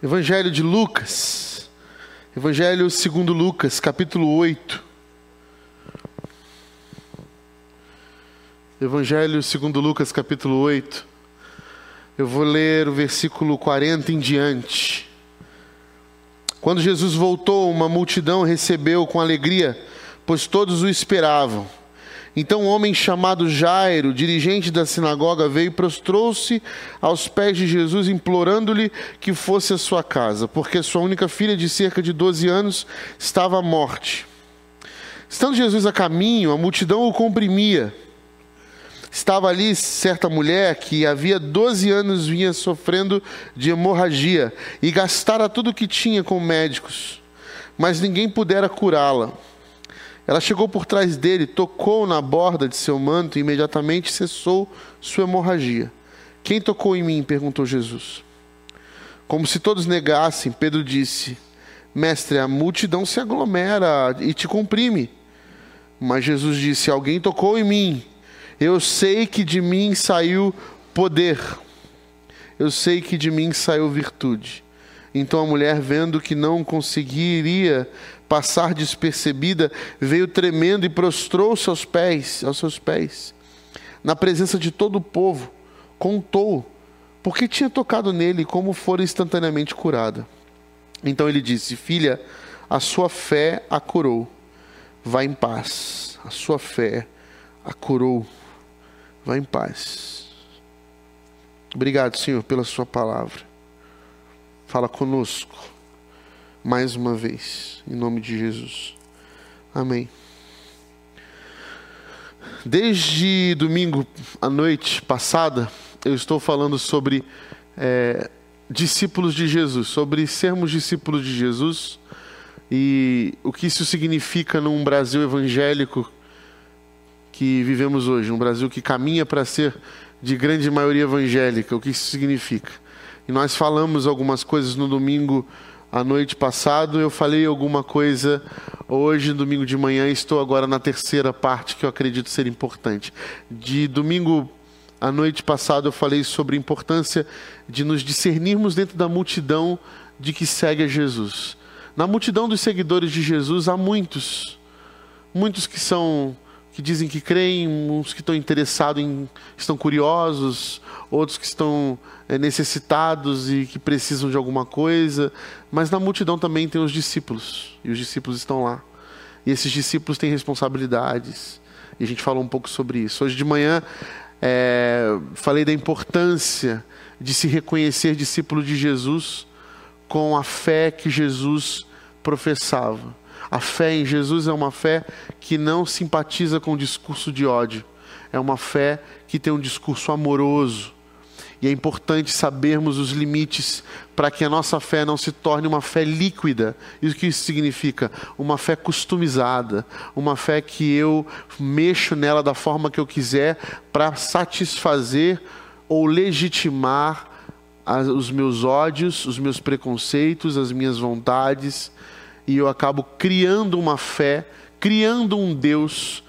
Evangelho de Lucas, Evangelho segundo Lucas, capítulo 8. Evangelho segundo Lucas, capítulo 8. Eu vou ler o versículo 40 em diante. Quando Jesus voltou, uma multidão recebeu com alegria, pois todos o esperavam. Então um homem chamado Jairo, dirigente da sinagoga, veio e prostrou-se aos pés de Jesus, implorando-lhe que fosse à sua casa, porque sua única filha de cerca de 12 anos estava à morte. Estando Jesus a caminho, a multidão o comprimia. Estava ali certa mulher que havia 12 anos vinha sofrendo de hemorragia e gastara tudo o que tinha com médicos, mas ninguém pudera curá-la. Ela chegou por trás dele, tocou na borda de seu manto e imediatamente cessou sua hemorragia. Quem tocou em mim? perguntou Jesus. Como se todos negassem, Pedro disse: Mestre, a multidão se aglomera e te comprime. Mas Jesus disse: Alguém tocou em mim. Eu sei que de mim saiu poder. Eu sei que de mim saiu virtude. Então a mulher, vendo que não conseguiria passar despercebida, veio tremendo e prostrou-se aos pés, aos seus pés. Na presença de todo o povo, contou porque tinha tocado nele como fora instantaneamente curada. Então ele disse: Filha, a sua fé a curou. Vá em paz. A sua fé a curou. Vá em paz. Obrigado, Senhor, pela sua palavra. Fala conosco mais uma vez, em nome de Jesus. Amém. Desde domingo à noite passada, eu estou falando sobre é, discípulos de Jesus, sobre sermos discípulos de Jesus e o que isso significa num Brasil evangélico que vivemos hoje, um Brasil que caminha para ser de grande maioria evangélica, o que isso significa. E nós falamos algumas coisas no domingo a noite passado eu falei alguma coisa. Hoje, domingo de manhã, estou agora na terceira parte que eu acredito ser importante. De domingo à noite passado eu falei sobre a importância de nos discernirmos dentro da multidão de que segue a Jesus. Na multidão dos seguidores de Jesus há muitos, muitos que são que dizem que creem, uns que estão interessados em, estão curiosos, outros que estão é, necessitados e que precisam de alguma coisa. Mas na multidão também tem os discípulos, e os discípulos estão lá. E esses discípulos têm responsabilidades. E a gente falou um pouco sobre isso. Hoje de manhã é, falei da importância de se reconhecer discípulo de Jesus com a fé que Jesus professava. A fé em Jesus é uma fé que não simpatiza com o discurso de ódio. É uma fé que tem um discurso amoroso. E é importante sabermos os limites para que a nossa fé não se torne uma fé líquida. Isso que isso significa? Uma fé customizada, uma fé que eu mexo nela da forma que eu quiser para satisfazer ou legitimar os meus ódios, os meus preconceitos, as minhas vontades e eu acabo criando uma fé, criando um Deus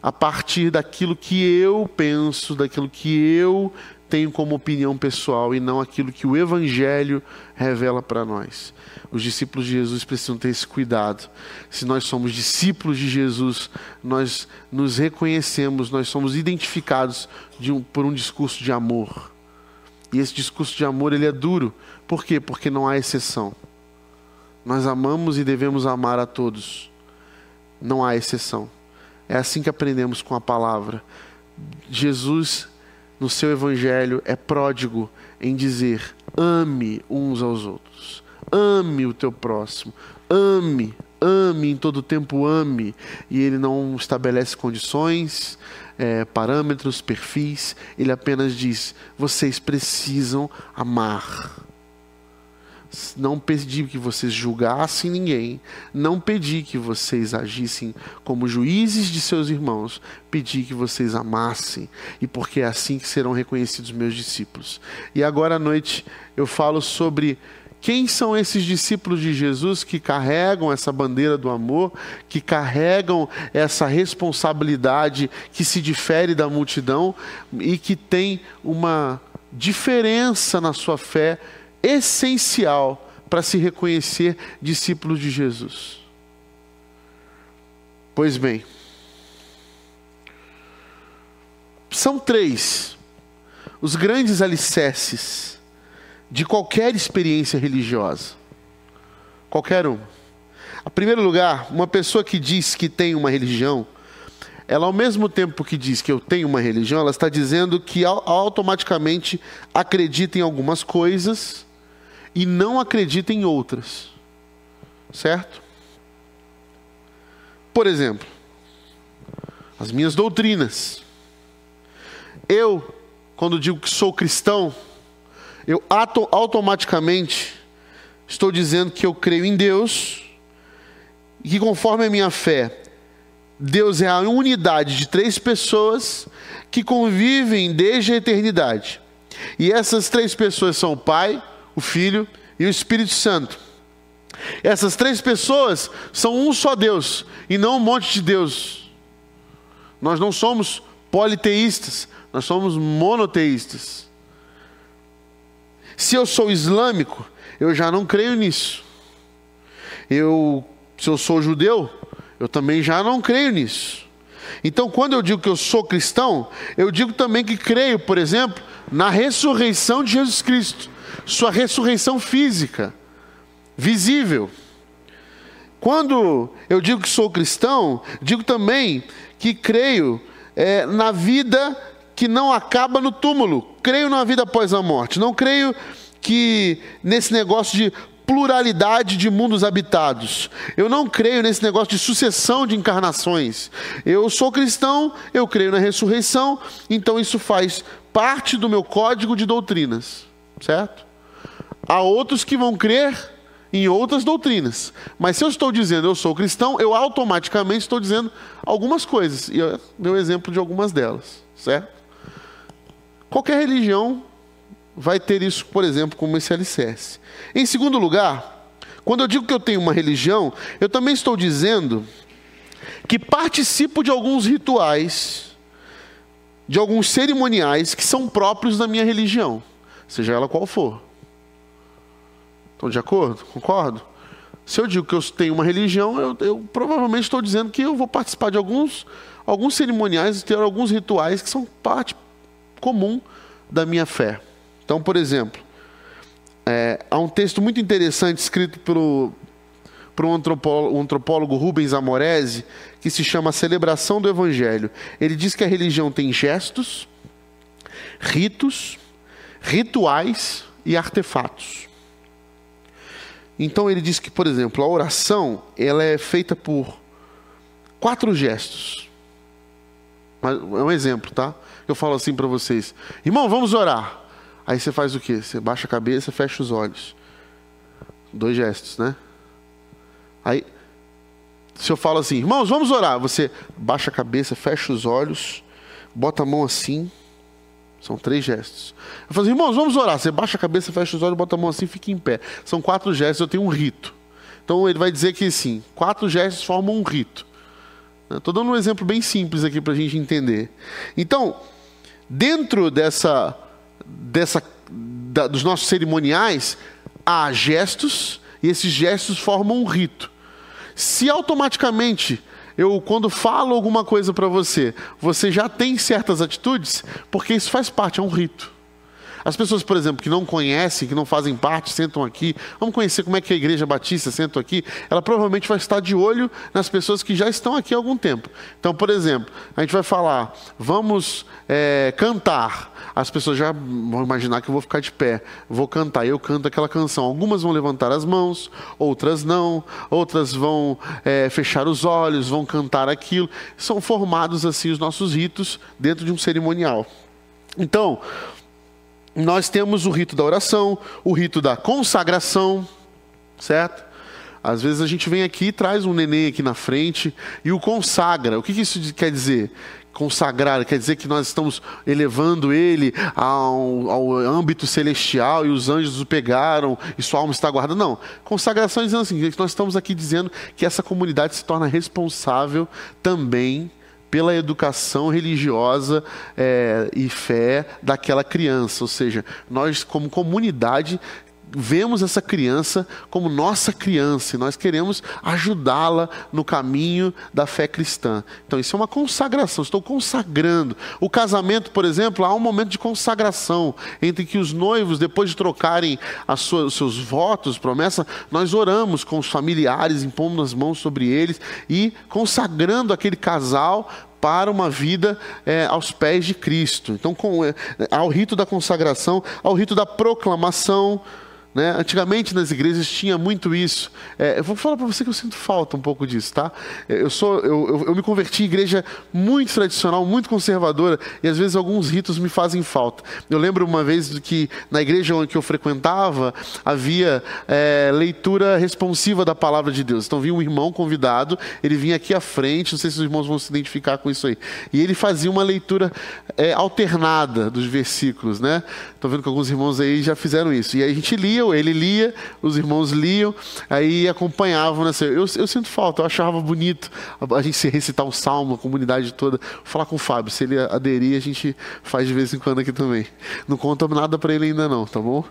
a partir daquilo que eu penso, daquilo que eu tenho como opinião pessoal e não aquilo que o Evangelho revela para nós. Os discípulos de Jesus precisam ter esse cuidado. Se nós somos discípulos de Jesus, nós nos reconhecemos, nós somos identificados um, por um discurso de amor. E esse discurso de amor ele é duro. Por quê? Porque não há exceção. Nós amamos e devemos amar a todos. Não há exceção. É assim que aprendemos com a palavra. Jesus, no seu evangelho, é pródigo em dizer: ame uns aos outros. Ame o teu próximo. Ame, ame em todo tempo, ame. E ele não estabelece condições, é, parâmetros, perfis. Ele apenas diz: vocês precisam amar não pedi que vocês julgassem ninguém, não pedi que vocês agissem como juízes de seus irmãos, pedi que vocês amassem, e porque é assim que serão reconhecidos meus discípulos. E agora à noite eu falo sobre quem são esses discípulos de Jesus que carregam essa bandeira do amor, que carregam essa responsabilidade que se difere da multidão e que tem uma diferença na sua fé essencial para se reconhecer discípulo de Jesus? Pois bem, são três os grandes alicerces de qualquer experiência religiosa. Qualquer um. Em primeiro lugar, uma pessoa que diz que tem uma religião, ela ao mesmo tempo que diz que eu tenho uma religião, ela está dizendo que automaticamente acredita em algumas coisas e não acredita em outras. Certo? Por exemplo, as minhas doutrinas. Eu, quando digo que sou cristão, eu automaticamente estou dizendo que eu creio em Deus e que conforme a minha fé Deus é a unidade de três pessoas que convivem desde a eternidade. E essas três pessoas são o Pai, o Filho e o Espírito Santo. Essas três pessoas são um só Deus e não um monte de Deus. Nós não somos politeístas, nós somos monoteístas. Se eu sou islâmico, eu já não creio nisso. Eu, se eu sou judeu, eu também já não creio nisso. Então, quando eu digo que eu sou cristão, eu digo também que creio, por exemplo, na ressurreição de Jesus Cristo, sua ressurreição física, visível. Quando eu digo que sou cristão, digo também que creio é, na vida que não acaba no túmulo, creio na vida após a morte, não creio que nesse negócio de pluralidade de mundos habitados. Eu não creio nesse negócio de sucessão de encarnações. Eu sou cristão, eu creio na ressurreição, então isso faz parte do meu código de doutrinas, certo? Há outros que vão crer em outras doutrinas. Mas se eu estou dizendo eu sou cristão, eu automaticamente estou dizendo algumas coisas. E eu dei o exemplo de algumas delas, certo? Qualquer religião vai ter isso, por exemplo, como esse alicerce. Em segundo lugar, quando eu digo que eu tenho uma religião, eu também estou dizendo que participo de alguns rituais, de alguns cerimoniais que são próprios da minha religião, seja ela qual for. Estão de acordo? Concordo? Se eu digo que eu tenho uma religião, eu, eu provavelmente estou dizendo que eu vou participar de alguns, alguns cerimoniais, ter alguns rituais que são parte comum da minha fé. Então, por exemplo, é, há um texto muito interessante escrito pelo, por um antropólogo, um antropólogo Rubens Amorese, que se chama Celebração do Evangelho. Ele diz que a religião tem gestos, ritos, rituais e artefatos. Então ele diz que, por exemplo, a oração ela é feita por quatro gestos. É um exemplo, tá? Eu falo assim para vocês: irmão, vamos orar. Aí você faz o quê? Você baixa a cabeça, fecha os olhos. Dois gestos, né? Aí, se eu falo assim, irmãos, vamos orar. Você baixa a cabeça, fecha os olhos, bota a mão assim. São três gestos. Eu falo assim, irmãos, vamos orar. Você baixa a cabeça, fecha os olhos, bota a mão assim, fica em pé. São quatro gestos, eu tenho um rito. Então ele vai dizer que sim, quatro gestos formam um rito. Estou dando um exemplo bem simples aqui para a gente entender. Então, dentro dessa dessa, da, dos nossos cerimoniais, há gestos e esses gestos formam um rito. Se automaticamente eu, quando falo alguma coisa para você, você já tem certas atitudes, porque isso faz parte, é um rito. As pessoas, por exemplo, que não conhecem, que não fazem parte, sentam aqui, vamos conhecer como é que a igreja batista senta aqui, ela provavelmente vai estar de olho nas pessoas que já estão aqui há algum tempo. Então, por exemplo, a gente vai falar, vamos é, cantar. As pessoas já vão imaginar que eu vou ficar de pé, vou cantar. Eu canto aquela canção. Algumas vão levantar as mãos, outras não, outras vão é, fechar os olhos, vão cantar aquilo. São formados assim os nossos ritos dentro de um cerimonial. Então, nós temos o rito da oração, o rito da consagração, certo? Às vezes a gente vem aqui e traz um neném aqui na frente e o consagra. O que isso quer dizer? Consagrar quer dizer que nós estamos elevando ele ao, ao âmbito celestial e os anjos o pegaram e sua alma está guardada. Não. Consagração é dizendo assim: nós estamos aqui dizendo que essa comunidade se torna responsável também pela educação religiosa é, e fé daquela criança. Ou seja, nós, como comunidade, vemos essa criança como nossa criança e nós queremos ajudá-la no caminho da fé cristã. Então, isso é uma consagração, estou consagrando. O casamento, por exemplo, há um momento de consagração entre que os noivos, depois de trocarem os seus votos, promessa, nós oramos com os familiares, impondo as mãos sobre eles e consagrando aquele casal para uma vida é, aos pés de Cristo. Então, com, é, ao rito da consagração, ao rito da proclamação, né? Antigamente nas igrejas tinha muito isso. É, eu vou falar para você que eu sinto falta um pouco disso, tá? Eu sou, eu, eu, eu, me converti em igreja muito tradicional, muito conservadora, e às vezes alguns ritos me fazem falta. Eu lembro uma vez que na igreja onde eu frequentava havia é, leitura responsiva da palavra de Deus. Então vinha um irmão convidado, ele vinha aqui à frente, não sei se os irmãos vão se identificar com isso aí, e ele fazia uma leitura é, alternada dos versículos, né? Estou vendo que alguns irmãos aí já fizeram isso. E aí a gente lia ele lia, os irmãos liam, aí acompanhavam. Né? Eu, eu sinto falta, eu achava bonito a, a gente se recitar um salmo, a comunidade toda. Vou falar com o Fábio, se ele aderir, a gente faz de vez em quando aqui também. Não conta nada para ele ainda não, tá bom?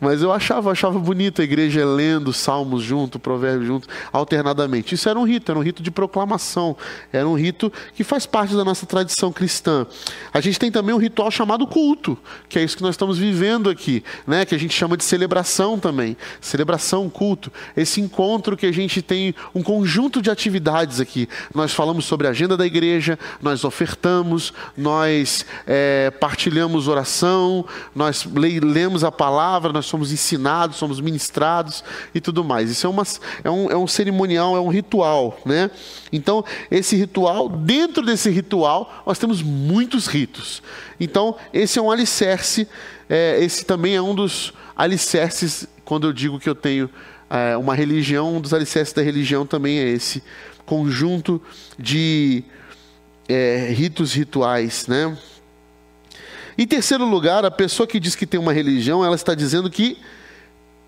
Mas eu achava, achava bonito a igreja lendo salmos junto, provérbios junto, alternadamente. Isso era um rito, era um rito de proclamação, era um rito que faz parte da nossa tradição cristã. A gente tem também um ritual chamado culto, que é isso que nós estamos vivendo aqui, né? que a gente chama de celebração também. Celebração, culto. Esse encontro que a gente tem um conjunto de atividades aqui. Nós falamos sobre a agenda da igreja, nós ofertamos, nós é, partilhamos oração, nós lemos a palavra, nós somos ensinados, somos ministrados e tudo mais. Isso é, uma, é, um, é um cerimonial, é um ritual. Né? Então, esse ritual, dentro desse ritual, nós temos muitos ritos. Então, esse é um alicerce, é, esse também é um dos alicerces, quando eu digo que eu tenho é, uma religião, um dos alicerces da religião também é esse conjunto de é, ritos rituais, né? Em terceiro lugar, a pessoa que diz que tem uma religião, ela está dizendo que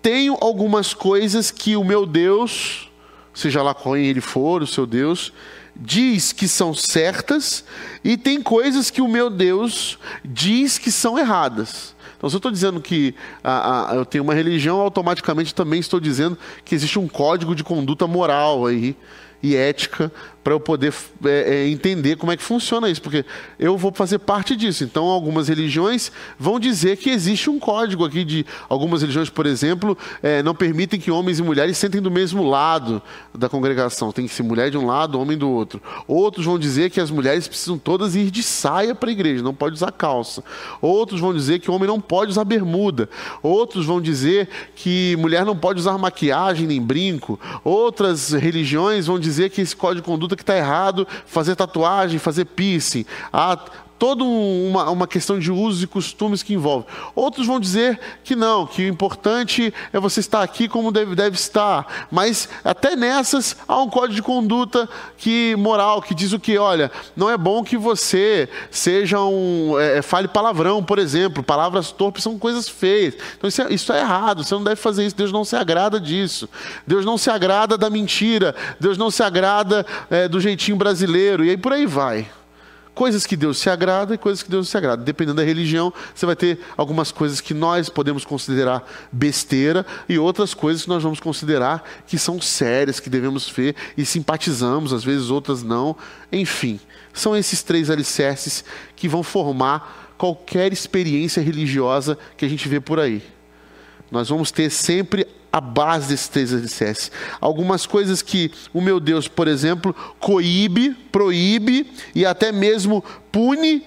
tenho algumas coisas que o meu Deus, seja lá qual ele for, o seu Deus, diz que são certas, e tem coisas que o meu Deus diz que são erradas. Então, se eu estou dizendo que a, a, eu tenho uma religião, automaticamente também estou dizendo que existe um código de conduta moral aí e ética para eu poder é, é, entender como é que funciona isso, porque eu vou fazer parte disso. Então, algumas religiões vão dizer que existe um código aqui de algumas religiões, por exemplo, é, não permitem que homens e mulheres sentem do mesmo lado da congregação. Tem que ser mulher de um lado, homem do outro. Outros vão dizer que as mulheres precisam todas ir de saia para a igreja, não pode usar calça. Outros vão dizer que o homem não pode usar bermuda. Outros vão dizer que mulher não pode usar maquiagem nem brinco. Outras religiões vão dizer que esse código de conduta que está errado, fazer tatuagem, fazer piercing. Há toda uma, uma questão de usos e costumes que envolve. Outros vão dizer que não, que o importante é você estar aqui como deve, deve estar. Mas até nessas há um código de conduta que moral que diz o que, olha, não é bom que você seja um é, é, fale palavrão, por exemplo. Palavras torpes são coisas feias. Então isso é, isso é errado. Você não deve fazer isso. Deus não se agrada disso. Deus não se agrada da mentira. Deus não se agrada é, do jeitinho brasileiro. E aí por aí vai coisas que Deus se agrada e coisas que Deus se agrada. Dependendo da religião, você vai ter algumas coisas que nós podemos considerar besteira e outras coisas que nós vamos considerar que são sérias, que devemos ver e simpatizamos, às vezes outras não. Enfim, são esses três alicerces que vão formar qualquer experiência religiosa que a gente vê por aí. Nós vamos ter sempre a base desses três alicerces. Algumas coisas que o meu Deus, por exemplo, coíbe, proíbe e até mesmo pune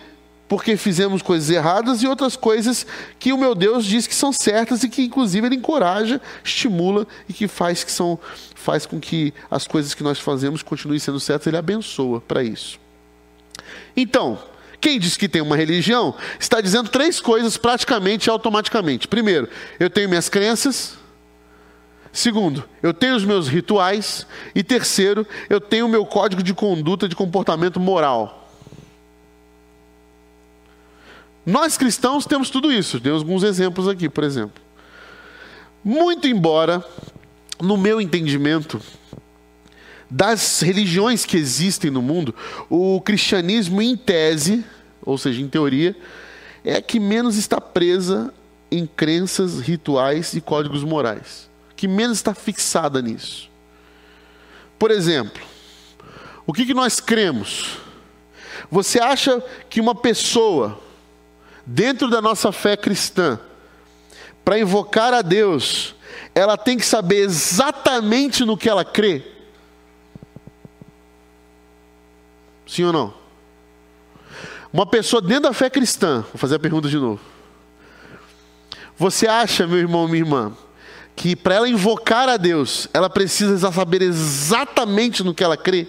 porque fizemos coisas erradas e outras coisas que o meu Deus diz que são certas e que inclusive ele encoraja, estimula e que faz que são faz com que as coisas que nós fazemos continuem sendo certas, ele abençoa para isso. Então, quem diz que tem uma religião está dizendo três coisas praticamente automaticamente. Primeiro, eu tenho minhas crenças, Segundo, eu tenho os meus rituais. E terceiro, eu tenho o meu código de conduta de comportamento moral. Nós cristãos temos tudo isso. Temos alguns exemplos aqui, por exemplo. Muito embora, no meu entendimento, das religiões que existem no mundo, o cristianismo, em tese, ou seja, em teoria, é a que menos está presa em crenças, rituais e códigos morais. Que menos está fixada nisso. Por exemplo, o que, que nós cremos? Você acha que uma pessoa, dentro da nossa fé cristã, para invocar a Deus, ela tem que saber exatamente no que ela crê? Sim ou não? Uma pessoa dentro da fé cristã, vou fazer a pergunta de novo. Você acha, meu irmão, minha irmã, que para ela invocar a Deus, ela precisa saber exatamente no que ela crê?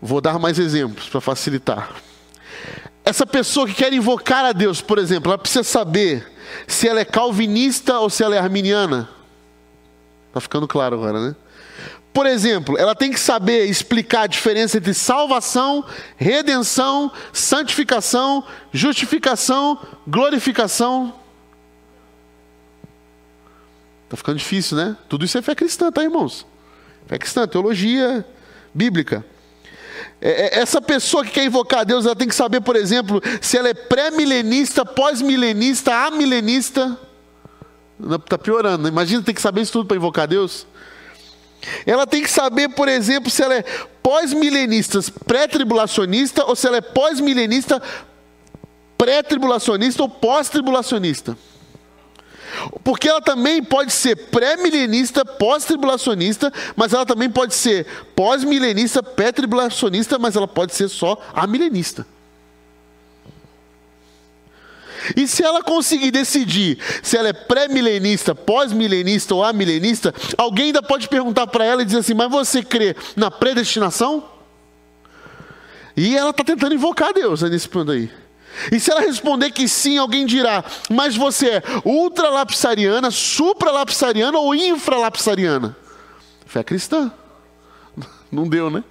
Vou dar mais exemplos para facilitar. Essa pessoa que quer invocar a Deus, por exemplo, ela precisa saber se ela é calvinista ou se ela é arminiana. Está ficando claro agora, né? Por exemplo, ela tem que saber explicar a diferença entre salvação, redenção, santificação, justificação, glorificação. Está ficando difícil, né? Tudo isso é fé cristã, tá, irmãos? Fé cristã, teologia bíblica. É, é, essa pessoa que quer invocar a Deus, ela tem que saber, por exemplo, se ela é pré-milenista, pós-milenista, amilenista. Está piorando, né? imagina ter que saber isso tudo para invocar a Deus. Ela tem que saber, por exemplo, se ela é pós-milenista, pré-tribulacionista, ou se ela é pós-milenista, pré-tribulacionista ou pós-tribulacionista. Porque ela também pode ser pré-milenista, pós-tribulacionista, mas ela também pode ser pós-milenista, pré-tribulacionista, mas ela pode ser só amilenista. E se ela conseguir decidir se ela é pré-milenista, pós-milenista ou amilenista, alguém ainda pode perguntar para ela e dizer assim: Mas você crê na predestinação? E ela está tentando invocar Deus nesse ponto aí. E se ela responder que sim, alguém dirá: Mas você é ultralapsariana, supralapsariana ou infralapsariana? Fé cristã. Não deu, né?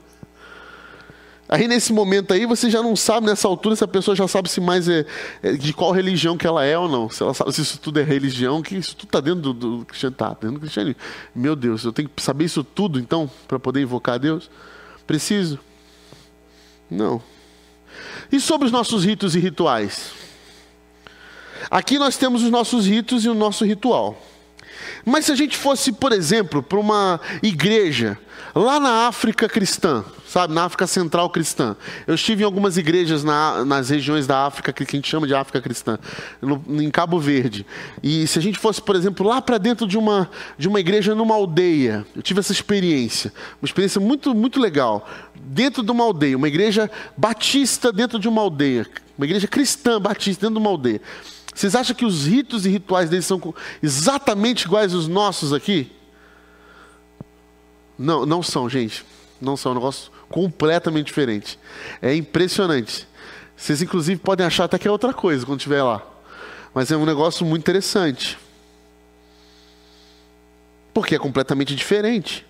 Aí nesse momento aí você já não sabe nessa altura se a pessoa já sabe se mais é, é de qual religião que ela é ou não. Se ela sabe se isso tudo é religião, que isso tudo está dentro do, do cristianismo. Tá, dentro do cristianismo. Meu Deus, eu tenho que saber isso tudo então para poder invocar a Deus? Preciso? Não. E sobre os nossos ritos e rituais? Aqui nós temos os nossos ritos e o nosso ritual. Mas se a gente fosse, por exemplo, para uma igreja lá na África cristã, sabe, na África Central cristã. Eu estive em algumas igrejas na, nas regiões da África que a gente chama de África cristã, no, em Cabo Verde. E se a gente fosse, por exemplo, lá para dentro de uma, de uma igreja numa aldeia, eu tive essa experiência, uma experiência muito, muito legal. Dentro de uma aldeia, uma igreja batista dentro de uma aldeia, uma igreja cristã batista dentro de uma aldeia. Vocês acham que os ritos e rituais deles são exatamente iguais aos nossos aqui? Não, não são, gente. Não são. É um negócio completamente diferente. É impressionante. Vocês, inclusive, podem achar até que é outra coisa quando estiver lá. Mas é um negócio muito interessante. Porque é completamente diferente.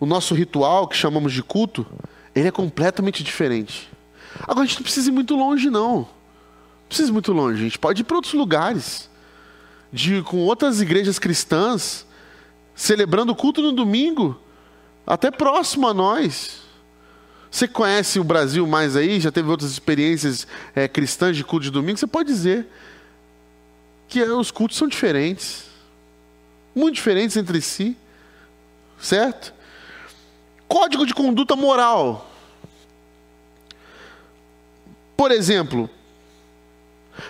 O nosso ritual, que chamamos de culto, ele é completamente diferente. Agora, a gente não precisa ir muito longe, não. Não precisa ir muito longe. A gente pode ir para outros lugares. De, com outras igrejas cristãs, celebrando o culto no domingo até próximo a nós. Você conhece o Brasil mais aí? Já teve outras experiências é, cristãs de culto de domingo? Você pode dizer que é, os cultos são diferentes, muito diferentes entre si, certo? Código de conduta moral. Por exemplo,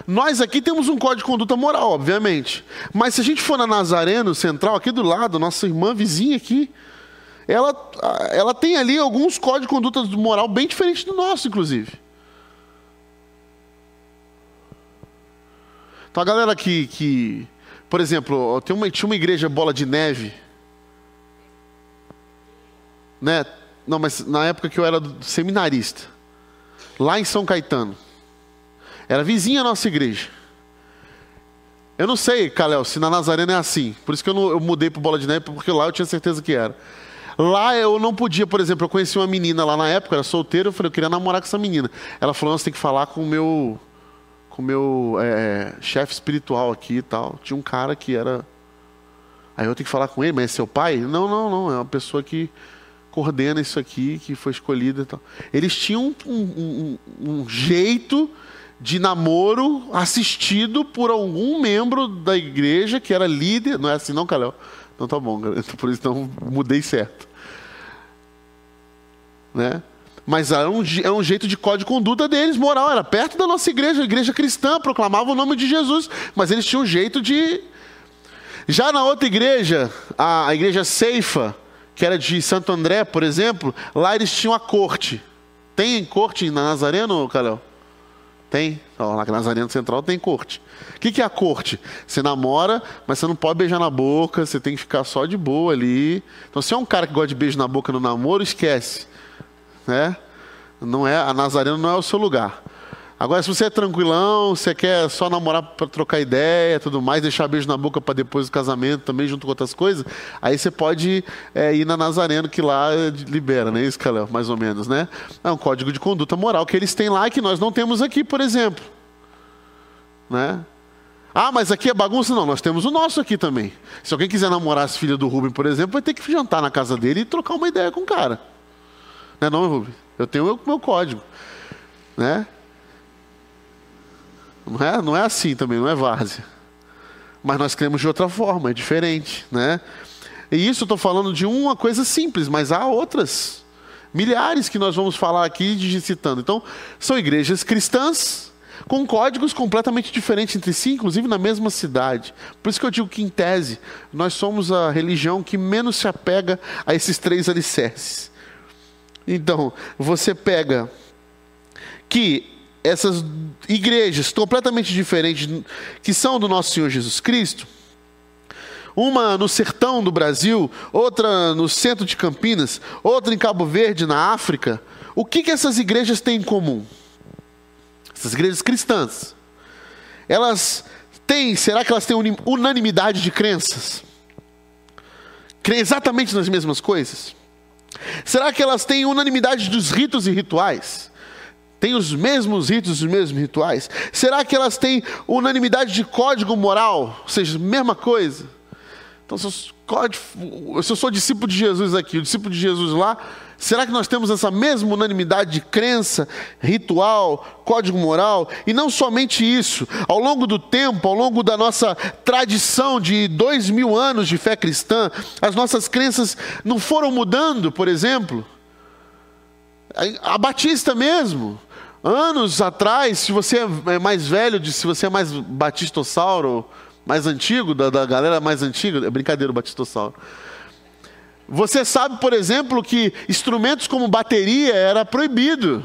nós aqui temos um código de conduta moral, obviamente. Mas se a gente for na Nazareno Central, aqui do lado, nossa irmã vizinha aqui, ela, ela tem ali alguns códigos de conduta moral bem diferentes do nosso, inclusive. Então a galera que, que por exemplo, tem uma, tinha uma igreja bola de neve, né? Não, mas na época que eu era seminarista, lá em São Caetano, era vizinha a nossa igreja. Eu não sei, Calel, se na Nazarena é assim. Por isso que eu, não, eu mudei para Bola de Neve, porque lá eu tinha certeza que era. Lá eu não podia, por exemplo, eu conheci uma menina lá na época, era solteira, eu falei, eu queria namorar com essa menina. Ela falou, você tem que falar com o meu, com meu é, chefe espiritual aqui e tal. Tinha um cara que era... Aí eu tenho que falar com ele, mas é seu pai? Não, não, não, é uma pessoa que coordena isso aqui, que foi escolhida. Então. Eles tinham um, um, um, jeito de namoro assistido por algum membro da igreja que era líder. Não é assim, não, Calhau? Então tá bom, por isso então mudei certo. Né? Mas era um, é um jeito de código de conduta deles, moral. Era perto da nossa igreja, a igreja cristã, proclamava o nome de Jesus, mas eles tinham um jeito de. Já na outra igreja, a, a igreja Ceifa, que era de Santo André, por exemplo, lá eles tinham a corte. Tem corte na Nazareno, Calel? Tem. Ó, na Nazareno Central tem corte. O que, que é a corte? Você namora, mas você não pode beijar na boca, você tem que ficar só de boa ali. Então, se é um cara que gosta de beijo na boca no namoro, esquece né? Não é, a Nazareno não é o seu lugar. Agora, se você é tranquilão, você quer só namorar para trocar ideia, tudo mais, deixar beijo na boca para depois do casamento também, junto com outras coisas, aí você pode é, ir na Nazareno, que lá libera, né? Isso, Calel, mais ou menos, né? É um código de conduta moral que eles têm lá que nós não temos aqui, por exemplo. Né? Ah, mas aqui é bagunça? Não, nós temos o nosso aqui também. Se alguém quiser namorar as filhas do Rubem, por exemplo, vai ter que jantar na casa dele e trocar uma ideia com o cara. Não é não, Rubens? Eu tenho o meu, meu código. Né? Não é, não é assim também, não é várzea. Mas nós cremos de outra forma, é diferente. Né? E isso eu estou falando de uma coisa simples, mas há outras. Milhares que nós vamos falar aqui citando. Então, são igrejas cristãs com códigos completamente diferentes entre si, inclusive na mesma cidade. Por isso que eu digo que, em tese, nós somos a religião que menos se apega a esses três alicerces. Então, você pega que essas igrejas completamente diferentes que são do nosso Senhor Jesus Cristo, uma no sertão do Brasil, outra no centro de Campinas, outra em Cabo Verde, na África, o que, que essas igrejas têm em comum? Essas igrejas cristãs, elas têm, será que elas têm unanimidade de crenças? Creem exatamente nas mesmas coisas? Será que elas têm unanimidade dos ritos e rituais? Têm os mesmos ritos os mesmos rituais? Será que elas têm unanimidade de código moral? Ou seja, mesma coisa? Então, se eu sou discípulo de Jesus aqui, o discípulo de Jesus lá, Será que nós temos essa mesma unanimidade de crença, ritual, código moral? E não somente isso, ao longo do tempo, ao longo da nossa tradição de dois mil anos de fé cristã, as nossas crenças não foram mudando, por exemplo? A Batista mesmo. Anos atrás, se você é mais velho, se você é mais batistossauro, mais antigo, da, da galera mais antiga, é brincadeira o batistossauro. Você sabe, por exemplo, que instrumentos como bateria era proibido.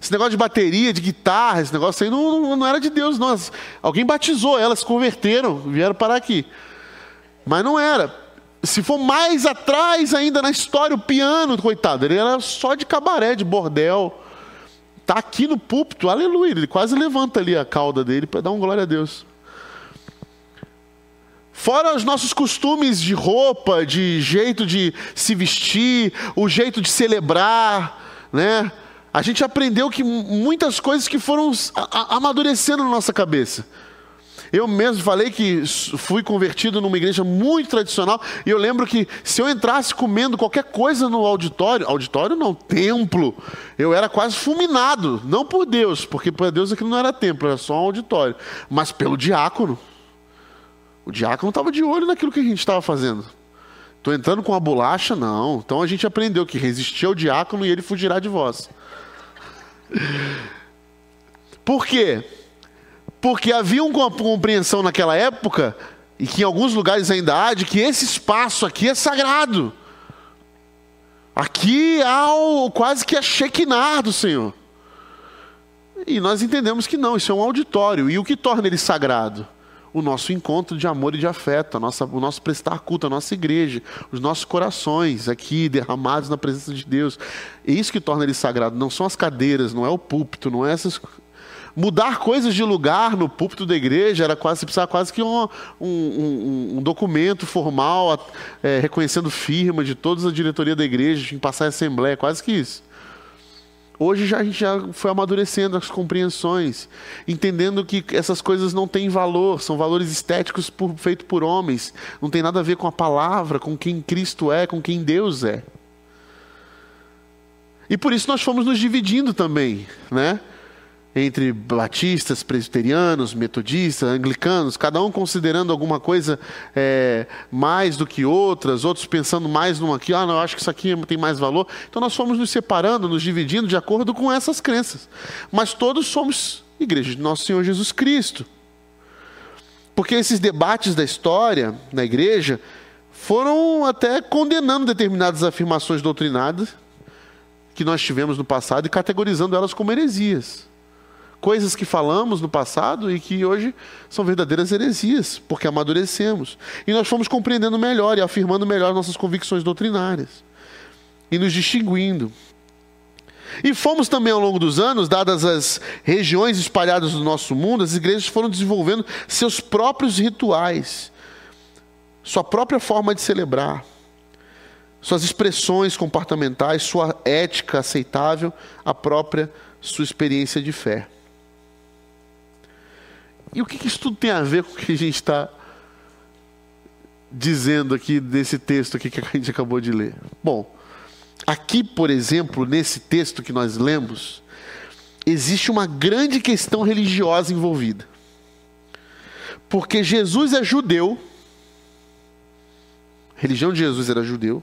Esse negócio de bateria, de guitarra, esse negócio aí não, não, não era de Deus, não. Alguém batizou, elas converteram, vieram parar aqui. Mas não era. Se for mais atrás ainda na história, o piano, coitado, ele era só de cabaré, de bordel. Está aqui no púlpito, aleluia. Ele quase levanta ali a cauda dele para dar um glória a Deus. Fora os nossos costumes de roupa, de jeito de se vestir, o jeito de celebrar, né? A gente aprendeu que muitas coisas que foram amadurecendo na nossa cabeça. Eu mesmo falei que fui convertido numa igreja muito tradicional e eu lembro que se eu entrasse comendo qualquer coisa no auditório, auditório não, templo, eu era quase fulminado, não por Deus, porque para Deus aquilo não era templo, era só um auditório, mas pelo diácono. O diácono estava de olho naquilo que a gente estava fazendo. Estou entrando com a bolacha? Não. Então a gente aprendeu que resistir ao diácono e ele fugirá de vós. Por quê? Porque havia uma compreensão naquela época, e que em alguns lugares ainda há, de que esse espaço aqui é sagrado. Aqui há o, quase que a Shekinah do Senhor. E nós entendemos que não, isso é um auditório. E o que torna ele sagrado? o nosso encontro de amor e de afeto, a nossa, o nosso prestar culto, a nossa igreja, os nossos corações aqui derramados na presença de Deus. É isso que torna ele sagrado. Não são as cadeiras, não é o púlpito, não é essas. Mudar coisas de lugar no púlpito da igreja era quase, precisava quase que um, um, um, um documento formal é, reconhecendo firma de toda a diretoria da igreja, em passar a assembleia, quase que isso. Hoje já, a gente já foi amadurecendo as compreensões, entendendo que essas coisas não têm valor, são valores estéticos feitos por homens, não tem nada a ver com a palavra, com quem Cristo é, com quem Deus é. E por isso nós fomos nos dividindo também, né? Entre batistas, presbiterianos, metodistas, anglicanos, cada um considerando alguma coisa é, mais do que outras, outros pensando mais numa aqui, ah, não, eu acho que isso aqui tem mais valor. Então nós fomos nos separando, nos dividindo de acordo com essas crenças. Mas todos somos igreja de nosso Senhor Jesus Cristo. Porque esses debates da história na igreja foram até condenando determinadas afirmações doutrinadas que nós tivemos no passado e categorizando elas como heresias. Coisas que falamos no passado e que hoje são verdadeiras heresias, porque amadurecemos. E nós fomos compreendendo melhor e afirmando melhor nossas convicções doutrinárias. E nos distinguindo. E fomos também ao longo dos anos, dadas as regiões espalhadas do nosso mundo, as igrejas foram desenvolvendo seus próprios rituais, sua própria forma de celebrar, suas expressões comportamentais, sua ética aceitável, a própria sua experiência de fé. E o que isso tudo tem a ver com o que a gente está dizendo aqui nesse texto aqui que a gente acabou de ler? Bom, Aqui, por exemplo, nesse texto que nós lemos, existe uma grande questão religiosa envolvida. Porque Jesus é judeu, a religião de Jesus era judeu,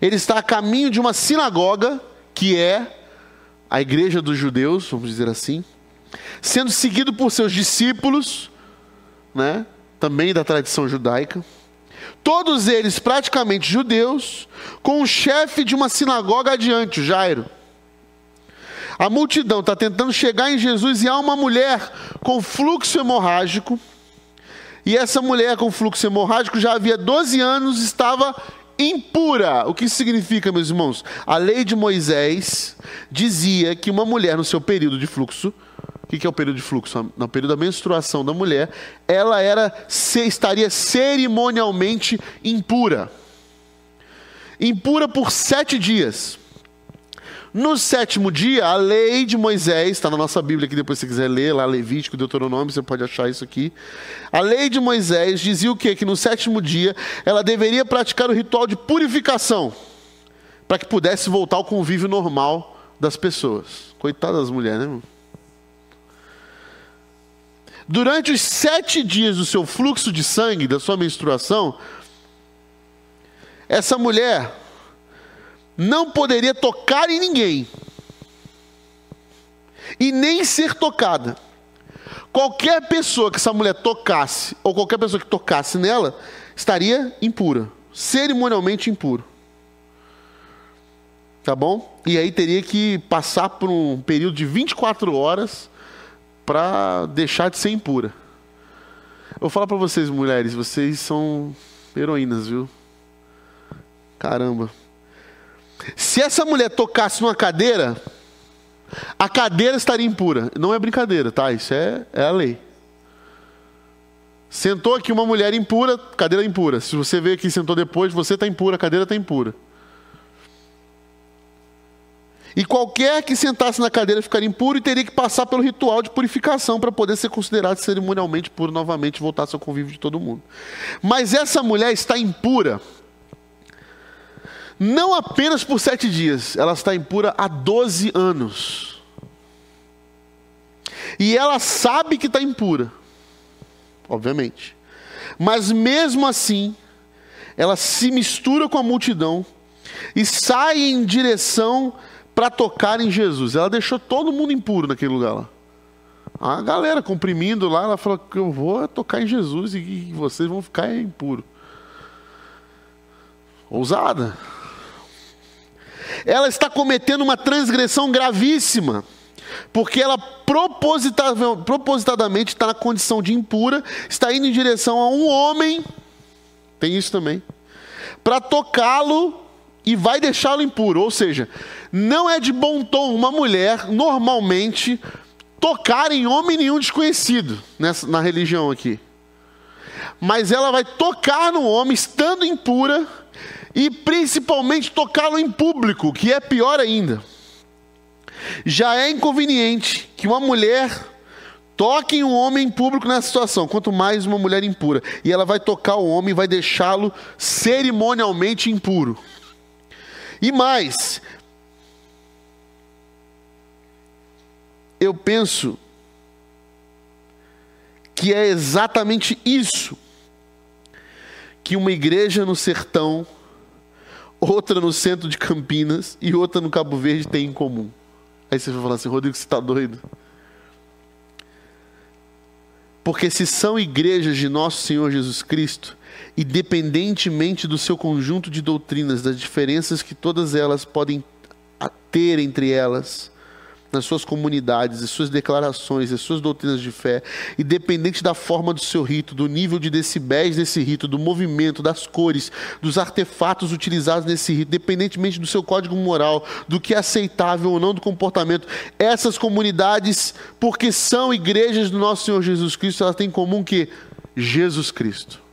ele está a caminho de uma sinagoga, que é a igreja dos judeus, vamos dizer assim, sendo seguido por seus discípulos, né, também da tradição judaica todos eles praticamente judeus, com o chefe de uma sinagoga adiante, o Jairo. A multidão está tentando chegar em Jesus e há uma mulher com fluxo hemorrágico. E essa mulher com fluxo hemorrágico já havia 12 anos, estava impura. O que isso significa, meus irmãos? A lei de Moisés dizia que uma mulher no seu período de fluxo o que é o período de fluxo? No período da menstruação da mulher, ela era estaria cerimonialmente impura. Impura por sete dias. No sétimo dia, a lei de Moisés, está na nossa Bíblia aqui, depois se quiser ler, lá Levítico, Deuteronômio, você pode achar isso aqui. A lei de Moisés dizia o quê? Que no sétimo dia ela deveria praticar o ritual de purificação, para que pudesse voltar ao convívio normal das pessoas. Coitadas das mulheres, né? Irmão? Durante os sete dias do seu fluxo de sangue, da sua menstruação, essa mulher não poderia tocar em ninguém e nem ser tocada. Qualquer pessoa que essa mulher tocasse, ou qualquer pessoa que tocasse nela, estaria impura, cerimonialmente impuro. Tá bom? E aí teria que passar por um período de 24 horas para deixar de ser impura. Eu falar para vocês, mulheres, vocês são heroínas, viu? Caramba. Se essa mulher tocasse numa cadeira, a cadeira estaria impura. Não é brincadeira, tá? Isso é, é a lei. Sentou aqui uma mulher impura, cadeira impura. Se você veio aqui e sentou depois, você está impura, a cadeira está impura. E qualquer que sentasse na cadeira ficaria impuro e teria que passar pelo ritual de purificação para poder ser considerado cerimonialmente puro novamente e voltar ao convívio de todo mundo. Mas essa mulher está impura não apenas por sete dias, ela está impura há 12 anos. E ela sabe que está impura, obviamente. Mas mesmo assim, ela se mistura com a multidão e sai em direção para tocar em Jesus. Ela deixou todo mundo impuro naquele lugar lá. A galera comprimindo lá, ela falou que eu vou tocar em Jesus e vocês vão ficar impuros. Ousada. Ela está cometendo uma transgressão gravíssima, porque ela propositadamente está na condição de impura, está indo em direção a um homem, tem isso também, para tocá-lo e vai deixá-lo impuro. Ou seja, não é de bom tom uma mulher, normalmente, tocar em homem nenhum desconhecido nessa, na religião aqui. Mas ela vai tocar no homem estando impura e principalmente tocá-lo em público, que é pior ainda. Já é inconveniente que uma mulher toque em um homem em público nessa situação, quanto mais uma mulher impura. E ela vai tocar o homem e vai deixá-lo cerimonialmente impuro. E mais, eu penso que é exatamente isso que uma igreja no sertão, outra no centro de Campinas e outra no Cabo Verde tem em comum. Aí você vai falar assim, Rodrigo, você está doido? Porque se são igrejas de nosso Senhor Jesus Cristo, independentemente do seu conjunto de doutrinas, das diferenças que todas elas podem ter entre elas, nas suas comunidades, as suas declarações, as suas doutrinas de fé, independente da forma do seu rito, do nível de decibéis desse rito, do movimento, das cores, dos artefatos utilizados nesse rito, independentemente do seu código moral, do que é aceitável ou não do comportamento, essas comunidades, porque são igrejas do nosso Senhor Jesus Cristo, elas têm em comum que Jesus Cristo.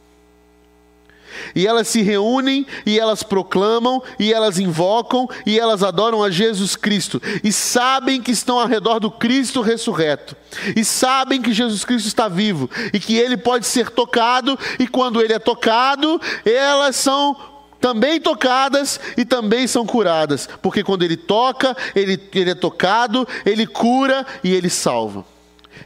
E elas se reúnem, e elas proclamam, e elas invocam, e elas adoram a Jesus Cristo. E sabem que estão ao redor do Cristo ressurreto. E sabem que Jesus Cristo está vivo. E que ele pode ser tocado, e quando ele é tocado, elas são também tocadas e também são curadas. Porque quando ele toca, ele, ele é tocado, ele cura e ele salva.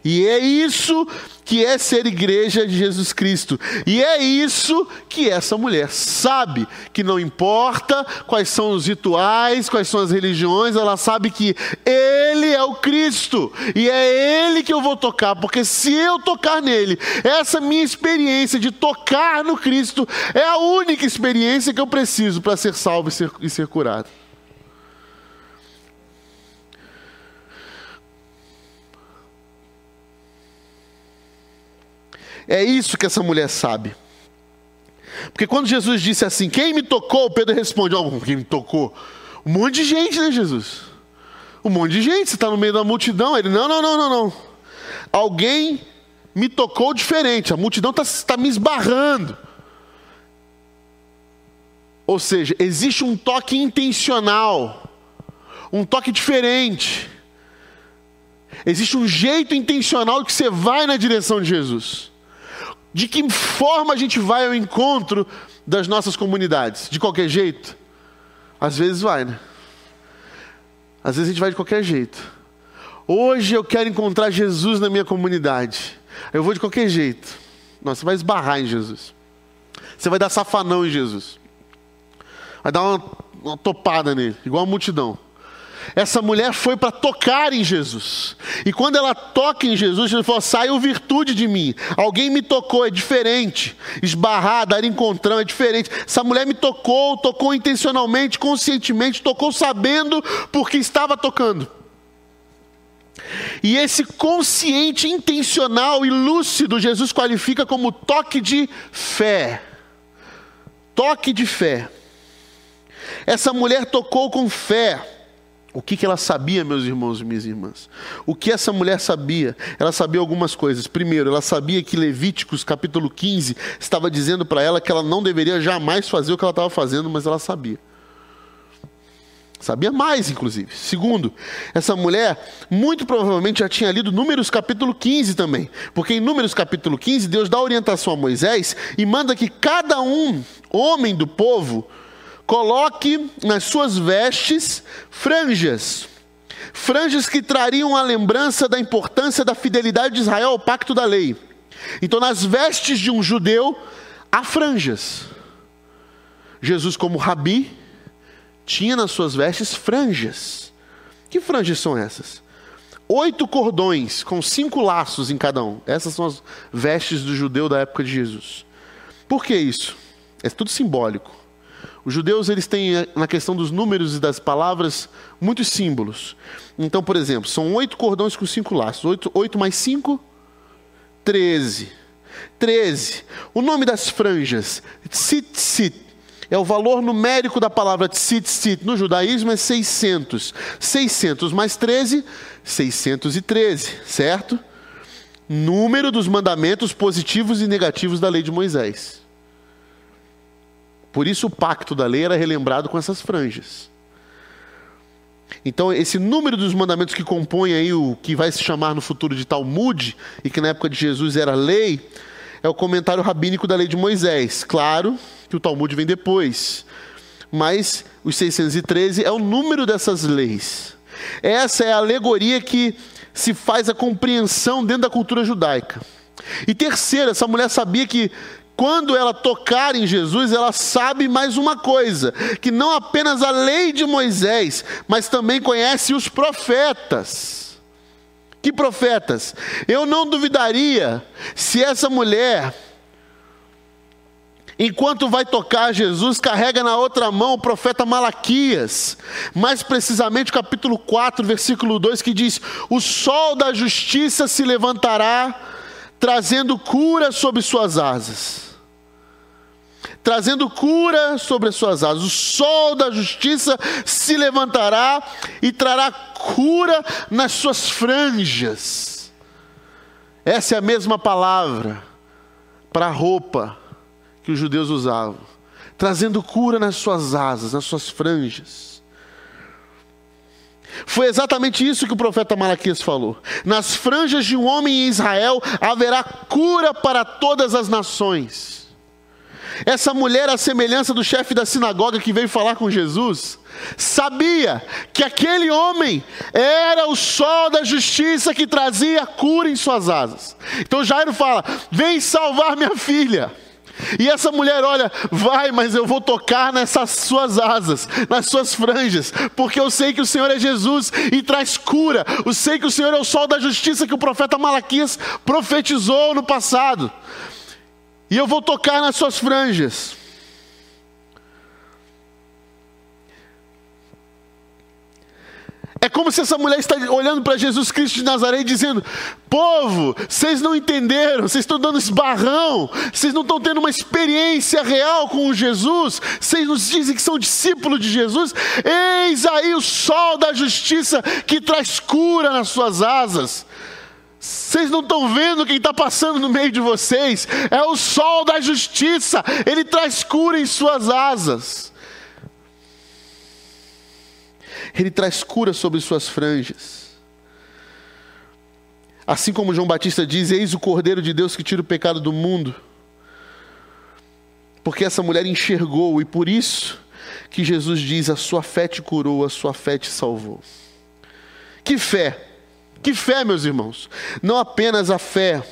E é isso que é ser igreja de Jesus Cristo. E é isso que essa mulher sabe, que não importa quais são os rituais, quais são as religiões, ela sabe que ele é o Cristo e é ele que eu vou tocar, porque se eu tocar nele, essa minha experiência de tocar no Cristo é a única experiência que eu preciso para ser salvo e ser, e ser curado. É isso que essa mulher sabe. Porque quando Jesus disse assim: Quem me tocou? Pedro responde: oh, Quem me tocou? Um monte de gente, né, Jesus? Um monte de gente. Você está no meio da multidão. Ele: Não, não, não, não, não. Alguém me tocou diferente. A multidão está tá me esbarrando. Ou seja, existe um toque intencional, um toque diferente. Existe um jeito intencional que você vai na direção de Jesus. De que forma a gente vai ao encontro das nossas comunidades? De qualquer jeito? Às vezes vai, né? Às vezes a gente vai de qualquer jeito. Hoje eu quero encontrar Jesus na minha comunidade. Eu vou de qualquer jeito. Não, você vai esbarrar em Jesus. Você vai dar safanão em Jesus. Vai dar uma, uma topada nele, igual a multidão. Essa mulher foi para tocar em Jesus. E quando ela toca em Jesus, Jesus falou: saiu virtude de mim. Alguém me tocou, é diferente. Esbarrar, dar encontrão é diferente. Essa mulher me tocou, tocou intencionalmente, conscientemente, tocou sabendo porque estava tocando. E esse consciente, intencional e lúcido, Jesus qualifica como toque de fé. Toque de fé. Essa mulher tocou com fé. O que, que ela sabia, meus irmãos e minhas irmãs? O que essa mulher sabia? Ela sabia algumas coisas. Primeiro, ela sabia que Levíticos capítulo 15 estava dizendo para ela que ela não deveria jamais fazer o que ela estava fazendo, mas ela sabia. Sabia mais, inclusive. Segundo, essa mulher muito provavelmente já tinha lido Números capítulo 15 também. Porque em Números capítulo 15, Deus dá orientação a Moisés e manda que cada um, homem do povo, Coloque nas suas vestes franjas. Franjas que trariam a lembrança da importância da fidelidade de Israel ao pacto da lei. Então, nas vestes de um judeu, há franjas. Jesus, como rabi, tinha nas suas vestes franjas. Que franjas são essas? Oito cordões com cinco laços em cada um. Essas são as vestes do judeu da época de Jesus. Por que isso? É tudo simbólico. Os judeus eles têm eh, na questão dos números e das palavras muitos símbolos. Então, por exemplo, são oito cordões com cinco laços. Oito, oito mais cinco, treze. Treze. O nome das franjas, tzitzit, é o valor numérico da palavra tzitzit. No judaísmo é 600. 600 mais 13, 613, certo? Número dos mandamentos positivos e negativos da lei de Moisés. Por isso o pacto da lei era relembrado com essas franjas. Então, esse número dos mandamentos que compõem aí o que vai se chamar no futuro de Talmud, e que na época de Jesus era lei, é o comentário rabínico da lei de Moisés. Claro que o Talmud vem depois, mas os 613 é o número dessas leis. Essa é a alegoria que se faz a compreensão dentro da cultura judaica. E terceiro, essa mulher sabia que quando ela tocar em Jesus, ela sabe mais uma coisa: que não apenas a lei de Moisés, mas também conhece os profetas. Que profetas? Eu não duvidaria se essa mulher enquanto vai tocar Jesus, carrega na outra mão o profeta Malaquias, mais precisamente capítulo 4, versículo 2, que diz: O sol da justiça se levantará, trazendo cura sobre suas asas. Trazendo cura sobre as suas asas. O sol da justiça se levantará e trará cura nas suas franjas. Essa é a mesma palavra para a roupa que os judeus usavam, trazendo cura nas suas asas, nas suas franjas. Foi exatamente isso que o profeta Malaquias falou. Nas franjas de um homem em Israel haverá cura para todas as nações. Essa mulher, a semelhança do chefe da sinagoga que veio falar com Jesus, sabia que aquele homem era o sol da justiça que trazia cura em suas asas. Então Jairo fala: Vem salvar minha filha. E essa mulher, olha, vai, mas eu vou tocar nessas suas asas, nas suas franjas, porque eu sei que o Senhor é Jesus e traz cura. Eu sei que o Senhor é o sol da justiça que o profeta Malaquias profetizou no passado. E eu vou tocar nas suas franjas. É como se essa mulher está olhando para Jesus Cristo de Nazaré e dizendo: Povo, vocês não entenderam, vocês estão dando esbarrão, vocês não estão tendo uma experiência real com Jesus, vocês nos dizem que são discípulos de Jesus. Eis aí o sol da justiça que traz cura nas suas asas. Vocês não estão vendo quem está passando no meio de vocês? É o sol da justiça, ele traz cura em suas asas. Ele traz cura sobre suas franjas. Assim como João Batista diz: Eis o Cordeiro de Deus que tira o pecado do mundo. Porque essa mulher enxergou e por isso que Jesus diz: A sua fé te curou, a sua fé te salvou. Que fé! Que fé, meus irmãos! Não apenas a fé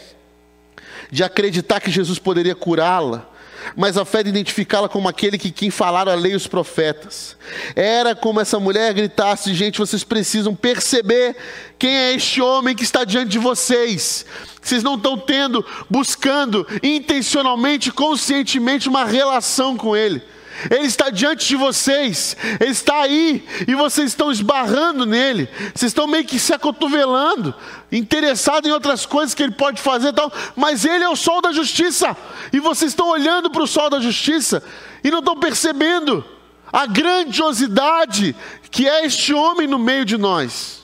de acreditar que Jesus poderia curá-la, mas a fé de identificá-la como aquele que quem falaram a lei os profetas. Era como essa mulher gritasse: gente, vocês precisam perceber quem é este homem que está diante de vocês. Vocês não estão tendo, buscando intencionalmente, conscientemente uma relação com ele. Ele está diante de vocês, Ele está aí, e vocês estão esbarrando nele, vocês estão meio que se acotovelando, interessados em outras coisas que Ele pode fazer, tal, mas Ele é o sol da justiça, e vocês estão olhando para o sol da justiça, e não estão percebendo a grandiosidade que é este homem no meio de nós.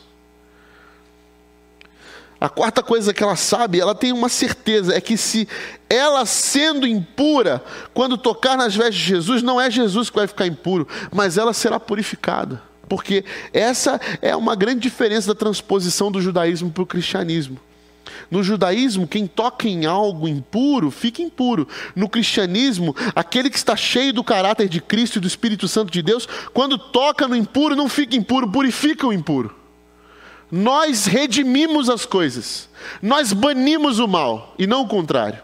A quarta coisa que ela sabe, ela tem uma certeza, é que se ela sendo impura, quando tocar nas vestes de Jesus, não é Jesus que vai ficar impuro, mas ela será purificada. Porque essa é uma grande diferença da transposição do judaísmo para o cristianismo. No judaísmo, quem toca em algo impuro, fica impuro. No cristianismo, aquele que está cheio do caráter de Cristo e do Espírito Santo de Deus, quando toca no impuro, não fica impuro, purifica o impuro. Nós redimimos as coisas, nós banimos o mal e não o contrário.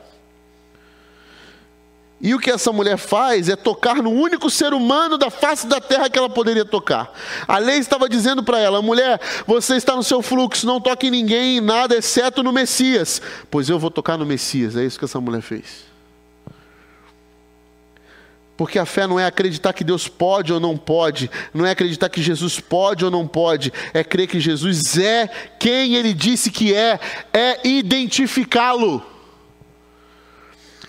E o que essa mulher faz é tocar no único ser humano da face da terra que ela poderia tocar. A lei estava dizendo para ela: mulher, você está no seu fluxo, não toque em ninguém, em nada, exceto no Messias. Pois eu vou tocar no Messias. É isso que essa mulher fez. Porque a fé não é acreditar que Deus pode ou não pode, não é acreditar que Jesus pode ou não pode, é crer que Jesus é quem ele disse que é, é identificá-lo.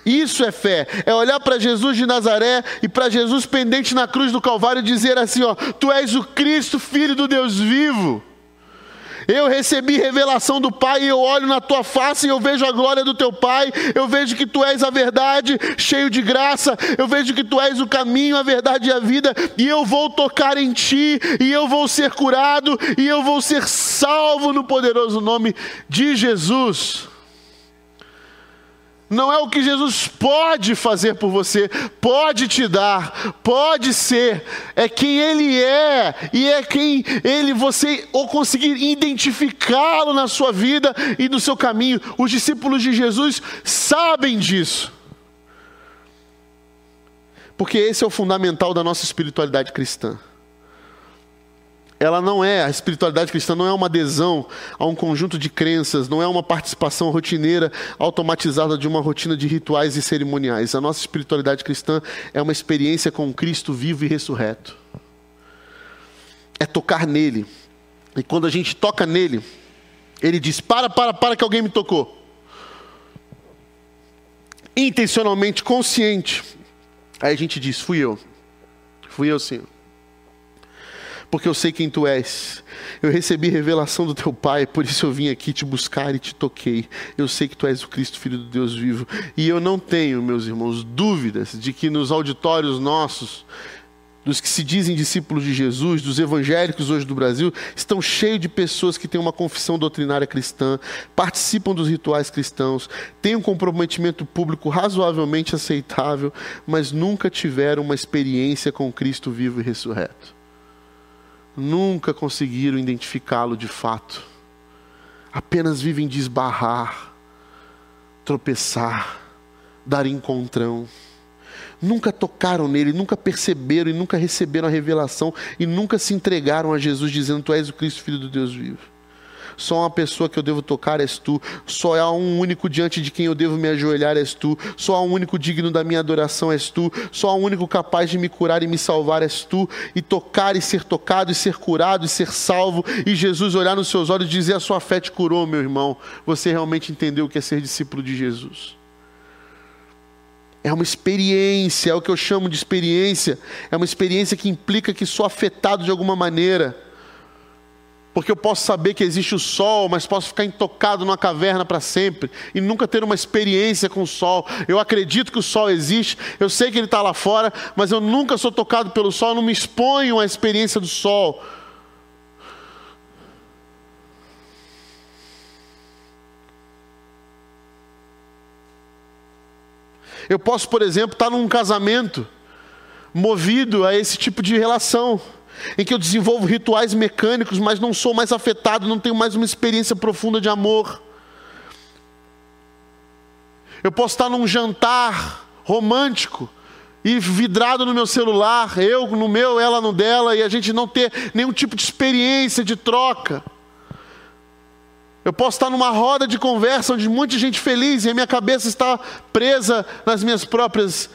Isso é fé, é olhar para Jesus de Nazaré e para Jesus pendente na cruz do Calvário e dizer assim: ó, Tu és o Cristo, filho do Deus vivo. Eu recebi revelação do Pai e eu olho na tua face e eu vejo a glória do teu Pai. Eu vejo que tu és a verdade, cheio de graça. Eu vejo que tu és o caminho, a verdade e a vida. E eu vou tocar em ti, e eu vou ser curado, e eu vou ser salvo no poderoso nome de Jesus. Não é o que Jesus pode fazer por você, pode te dar, pode ser, é quem Ele é e é quem Ele você ou conseguir identificá-lo na sua vida e no seu caminho. Os discípulos de Jesus sabem disso, porque esse é o fundamental da nossa espiritualidade cristã ela não é, a espiritualidade cristã não é uma adesão a um conjunto de crenças, não é uma participação rotineira, automatizada de uma rotina de rituais e cerimoniais. A nossa espiritualidade cristã é uma experiência com Cristo vivo e ressurreto. É tocar nele. E quando a gente toca nele, ele diz: Para, para, para, que alguém me tocou. Intencionalmente, consciente. Aí a gente diz: Fui eu. Fui eu, Senhor porque eu sei quem tu és. Eu recebi revelação do teu Pai, por isso eu vim aqui te buscar e te toquei. Eu sei que tu és o Cristo, Filho do Deus vivo. E eu não tenho, meus irmãos, dúvidas de que nos auditórios nossos, dos que se dizem discípulos de Jesus, dos evangélicos hoje do Brasil, estão cheios de pessoas que têm uma confissão doutrinária cristã, participam dos rituais cristãos, têm um comprometimento público razoavelmente aceitável, mas nunca tiveram uma experiência com Cristo vivo e ressurreto nunca conseguiram identificá-lo de fato. Apenas vivem de esbarrar, tropeçar, dar encontrão. Nunca tocaram nele, nunca perceberam e nunca receberam a revelação e nunca se entregaram a Jesus dizendo: Tu és o Cristo, Filho do Deus vivo. Só uma pessoa que eu devo tocar és tu. Só há um único diante de quem eu devo me ajoelhar és tu. Só há um único digno da minha adoração és tu. Só há um único capaz de me curar e me salvar és tu. E tocar e ser tocado e ser curado e ser salvo. E Jesus olhar nos seus olhos e dizer: A sua fé te curou, meu irmão. Você realmente entendeu o que é ser discípulo de Jesus. É uma experiência, é o que eu chamo de experiência. É uma experiência que implica que sou afetado de alguma maneira porque eu posso saber que existe o sol, mas posso ficar intocado numa caverna para sempre e nunca ter uma experiência com o sol. Eu acredito que o sol existe, eu sei que ele está lá fora, mas eu nunca sou tocado pelo sol, eu não me exponho à experiência do sol. Eu posso, por exemplo, estar num casamento movido a esse tipo de relação em que eu desenvolvo rituais mecânicos, mas não sou mais afetado, não tenho mais uma experiência profunda de amor. Eu posso estar num jantar romântico e vidrado no meu celular, eu no meu, ela no dela, e a gente não ter nenhum tipo de experiência de troca. Eu posso estar numa roda de conversa onde muita gente feliz e a minha cabeça está presa nas minhas próprias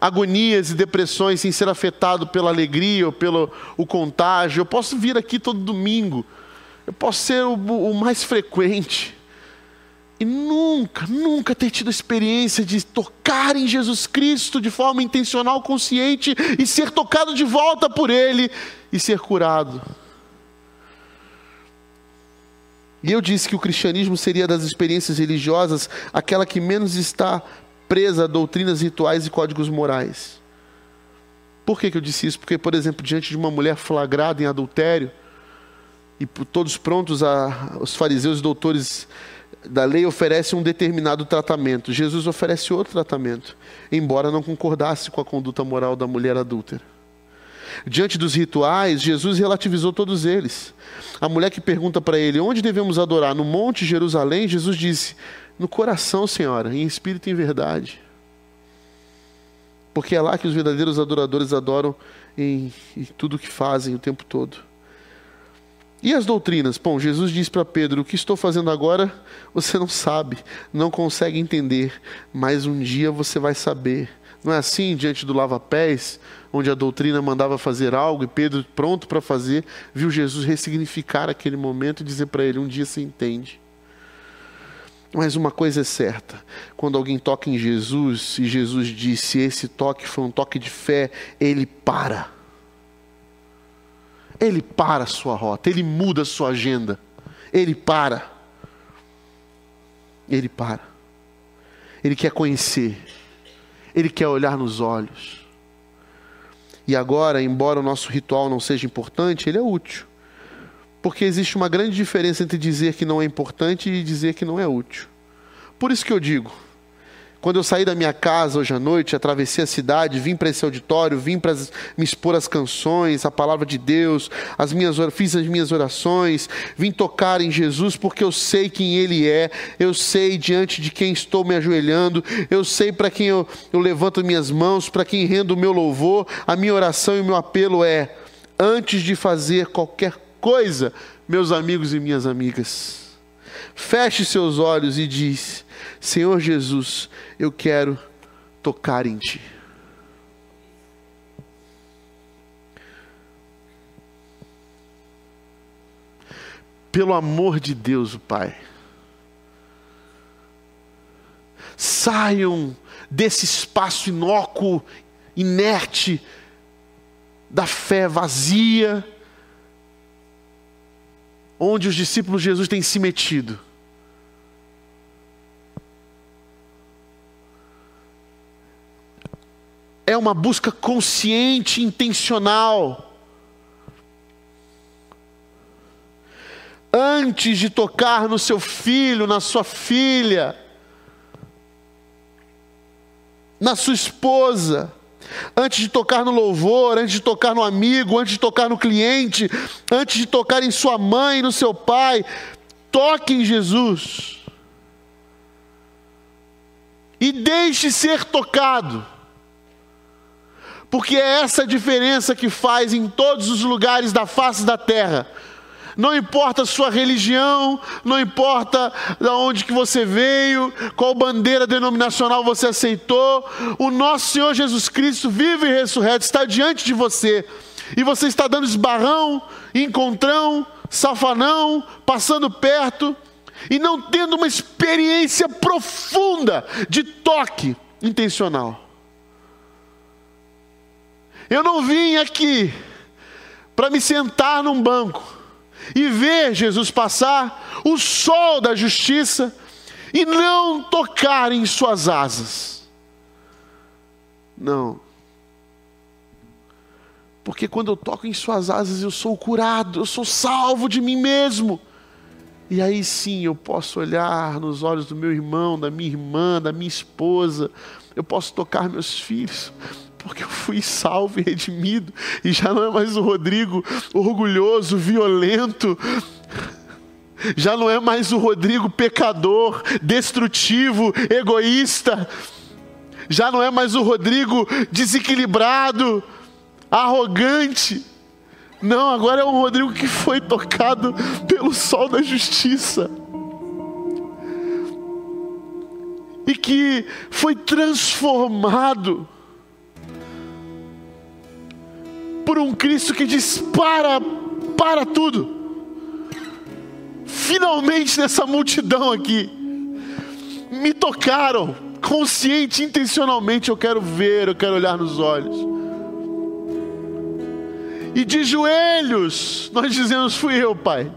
agonias e depressões sem ser afetado pela alegria ou pelo o contágio. Eu posso vir aqui todo domingo. Eu posso ser o, o mais frequente. E nunca, nunca ter tido a experiência de tocar em Jesus Cristo de forma intencional, consciente e ser tocado de volta por Ele e ser curado. E eu disse que o cristianismo seria das experiências religiosas aquela que menos está presa a doutrinas rituais e códigos morais. Por que, que eu disse isso? Porque, por exemplo, diante de uma mulher flagrada em adultério, e todos prontos, a, os fariseus e doutores da lei oferecem um determinado tratamento. Jesus oferece outro tratamento, embora não concordasse com a conduta moral da mulher adúltera. Diante dos rituais, Jesus relativizou todos eles. A mulher que pergunta para ele: onde devemos adorar? No Monte Jerusalém? Jesus disse: no coração, Senhora, em espírito e em verdade. Porque é lá que os verdadeiros adoradores adoram em, em tudo o que fazem o tempo todo. E as doutrinas? Bom, Jesus diz para Pedro: O que estou fazendo agora você não sabe, não consegue entender, mas um dia você vai saber. Não é assim diante do lava-pés, onde a doutrina mandava fazer algo e Pedro, pronto para fazer, viu Jesus ressignificar aquele momento e dizer para ele: Um dia você entende. Mas uma coisa é certa: quando alguém toca em Jesus e Jesus disse esse toque foi um toque de fé, ele para. Ele para a sua rota, ele muda a sua agenda. Ele para. Ele para. Ele quer conhecer. Ele quer olhar nos olhos. E agora, embora o nosso ritual não seja importante, ele é útil. Porque existe uma grande diferença entre dizer que não é importante e dizer que não é útil. Por isso que eu digo, Quando eu saí da minha casa hoje à noite, atravessei a cidade, vim para esse auditório, vim para me expor as canções, a palavra de Deus, as minhas fiz as minhas orações, vim tocar em Jesus porque eu sei quem Ele é, eu sei diante de quem estou me ajoelhando, eu sei para quem eu, eu levanto minhas mãos, para quem rendo o meu louvor, a minha oração e o meu apelo é: antes de fazer qualquer coisa, meus amigos e minhas amigas, feche seus olhos e diz: Senhor Jesus, eu quero tocar em Ti. Pelo amor de Deus, o Pai, saiam desse espaço inócuo, inerte, da fé vazia, onde os discípulos de Jesus têm se metido é uma busca consciente, intencional. Antes de tocar no seu filho, na sua filha, na sua esposa, antes de tocar no louvor, antes de tocar no amigo, antes de tocar no cliente, antes de tocar em sua mãe, no seu pai, toque em Jesus. E deixe ser tocado porque é essa diferença que faz em todos os lugares da face da terra. Não importa a sua religião, não importa de onde que você veio, qual bandeira denominacional você aceitou, o nosso Senhor Jesus Cristo, vivo e ressurreto, está diante de você. E você está dando esbarrão, encontrão, safanão, passando perto, e não tendo uma experiência profunda de toque intencional. Eu não vim aqui para me sentar num banco e ver Jesus passar o sol da justiça e não tocar em suas asas. Não. Porque quando eu toco em suas asas, eu sou curado, eu sou salvo de mim mesmo. E aí sim eu posso olhar nos olhos do meu irmão, da minha irmã, da minha esposa, eu posso tocar meus filhos, porque eu fui salvo e redimido, e já não é mais o Rodrigo orgulhoso, violento, já não é mais o Rodrigo pecador, destrutivo, egoísta, já não é mais o Rodrigo desequilibrado, arrogante. Não, agora é um Rodrigo que foi tocado pelo sol da justiça. E que foi transformado por um Cristo que diz: para, para tudo. Finalmente nessa multidão aqui, me tocaram, consciente, intencionalmente. Eu quero ver, eu quero olhar nos olhos. E de joelhos, nós dizemos: Fui eu, Pai.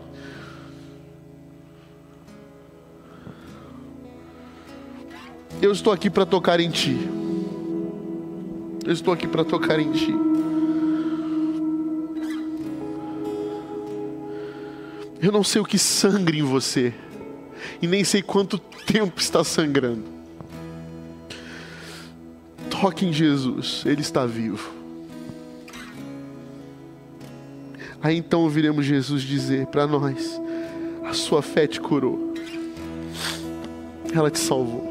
Eu estou aqui para tocar em Ti. Eu estou aqui para tocar em Ti. Eu não sei o que sangra em você, e nem sei quanto tempo está sangrando. Toque em Jesus, Ele está vivo. Aí então ouviremos Jesus dizer para nós: A sua fé te curou, ela te salvou.